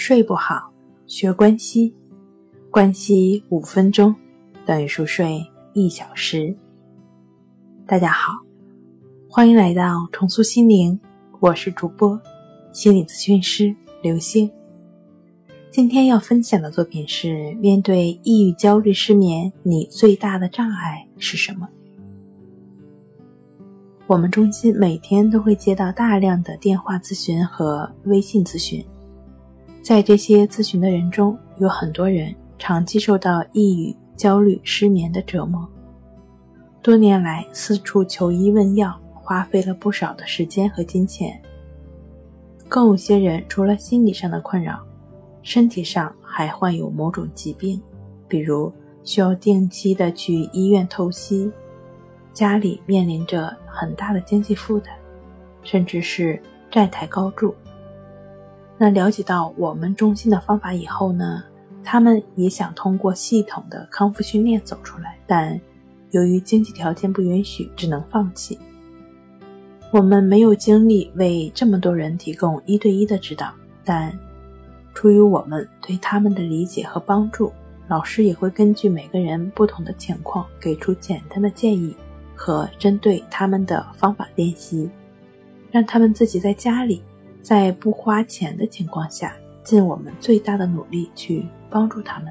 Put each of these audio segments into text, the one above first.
睡不好，学关西，关西五分钟等于熟睡一小时。大家好，欢迎来到重塑心灵，我是主播心理咨询师刘星。今天要分享的作品是：面对抑郁、焦虑、失眠，你最大的障碍是什么？我们中心每天都会接到大量的电话咨询和微信咨询，在这些咨询的人中，有很多人长期受到抑郁、焦虑、失眠的折磨，多年来四处求医问药，花费了不少的时间和金钱。更有些人除了心理上的困扰，身体上还患有某种疾病，比如需要定期的去医院透析。家里面临着很大的经济负担，甚至是债台高筑。那了解到我们中心的方法以后呢，他们也想通过系统的康复训练走出来，但由于经济条件不允许，只能放弃。我们没有精力为这么多人提供一对一的指导，但出于我们对他们的理解和帮助，老师也会根据每个人不同的情况给出简单的建议。和针对他们的方法练习，让他们自己在家里，在不花钱的情况下，尽我们最大的努力去帮助他们。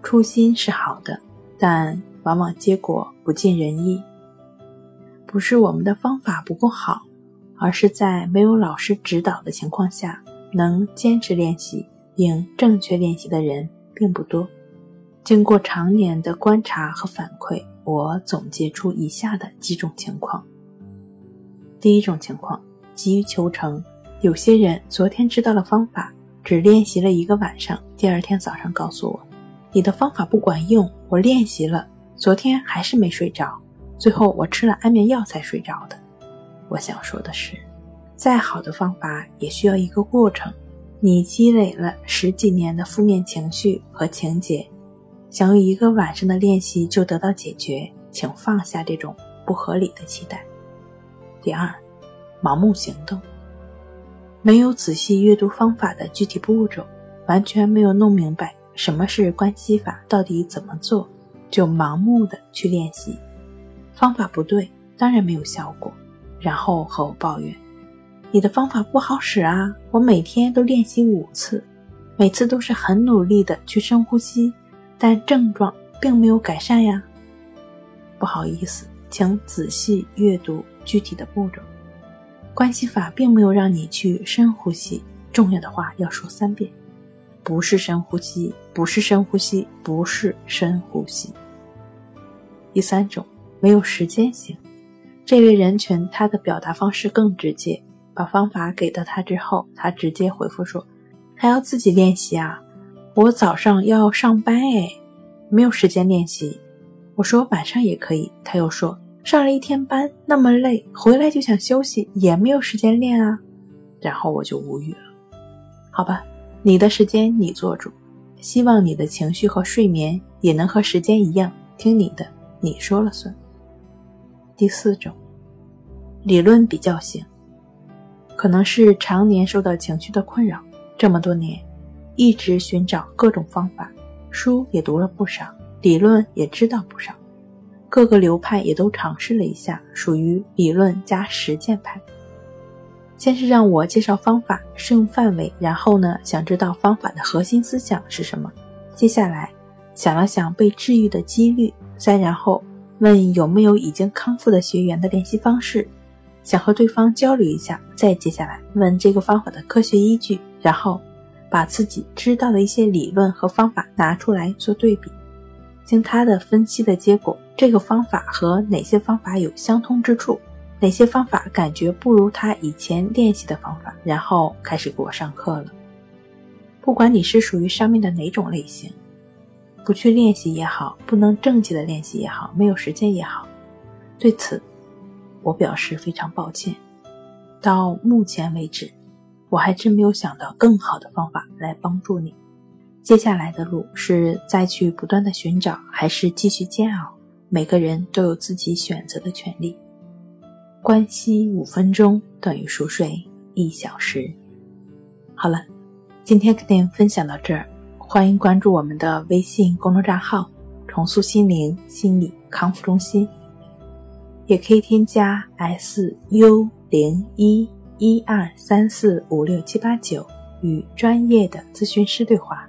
初心是好的，但往往结果不尽人意。不是我们的方法不够好，而是在没有老师指导的情况下，能坚持练习并正确练习的人并不多。经过常年的观察和反馈。我总结出以下的几种情况。第一种情况，急于求成，有些人昨天知道了方法，只练习了一个晚上，第二天早上告诉我，你的方法不管用，我练习了，昨天还是没睡着，最后我吃了安眠药才睡着的。我想说的是，再好的方法也需要一个过程，你积累了十几年的负面情绪和情节。想用一个晚上的练习就得到解决，请放下这种不合理的期待。第二，盲目行动，没有仔细阅读方法的具体步骤，完全没有弄明白什么是关系法，到底怎么做，就盲目的去练习，方法不对，当然没有效果，然后和我抱怨：“你的方法不好使啊！我每天都练习五次，每次都是很努力的去深呼吸。”但症状并没有改善呀。不好意思，请仔细阅读具体的步骤。关系法并没有让你去深呼吸，重要的话要说三遍：不是深呼吸，不是深呼吸，不是深呼吸。第三种，没有时间型，这类人群他的表达方式更直接。把方法给到他之后，他直接回复说：“还要自己练习啊。”我早上要上班哎，没有时间练习。我说晚上也可以，他又说上了一天班那么累，回来就想休息，也没有时间练啊。然后我就无语了。好吧，你的时间你做主，希望你的情绪和睡眠也能和时间一样听你的，你说了算。第四种，理论比较型，可能是常年受到情绪的困扰，这么多年。一直寻找各种方法，书也读了不少，理论也知道不少，各个流派也都尝试了一下，属于理论加实践派。先是让我介绍方法适用范围，然后呢，想知道方法的核心思想是什么。接下来想了想被治愈的几率，再然后问有没有已经康复的学员的联系方式，想和对方交流一下。再接下来问这个方法的科学依据，然后。把自己知道的一些理论和方法拿出来做对比，经他的分析的结果，这个方法和哪些方法有相通之处，哪些方法感觉不如他以前练习的方法，然后开始给我上课了。不管你是属于上面的哪种类型，不去练习也好，不能正确的练习也好，没有时间也好，对此，我表示非常抱歉。到目前为止。我还真没有想到更好的方法来帮助你。接下来的路是再去不断的寻找，还是继续煎熬？每个人都有自己选择的权利。关系五分钟等于熟睡一小时。好了，今天跟您分享到这儿，欢迎关注我们的微信公众账号“重塑心灵心理康复中心”，也可以添加 s u 零一一二三四五六七八九与专业的咨询师对话，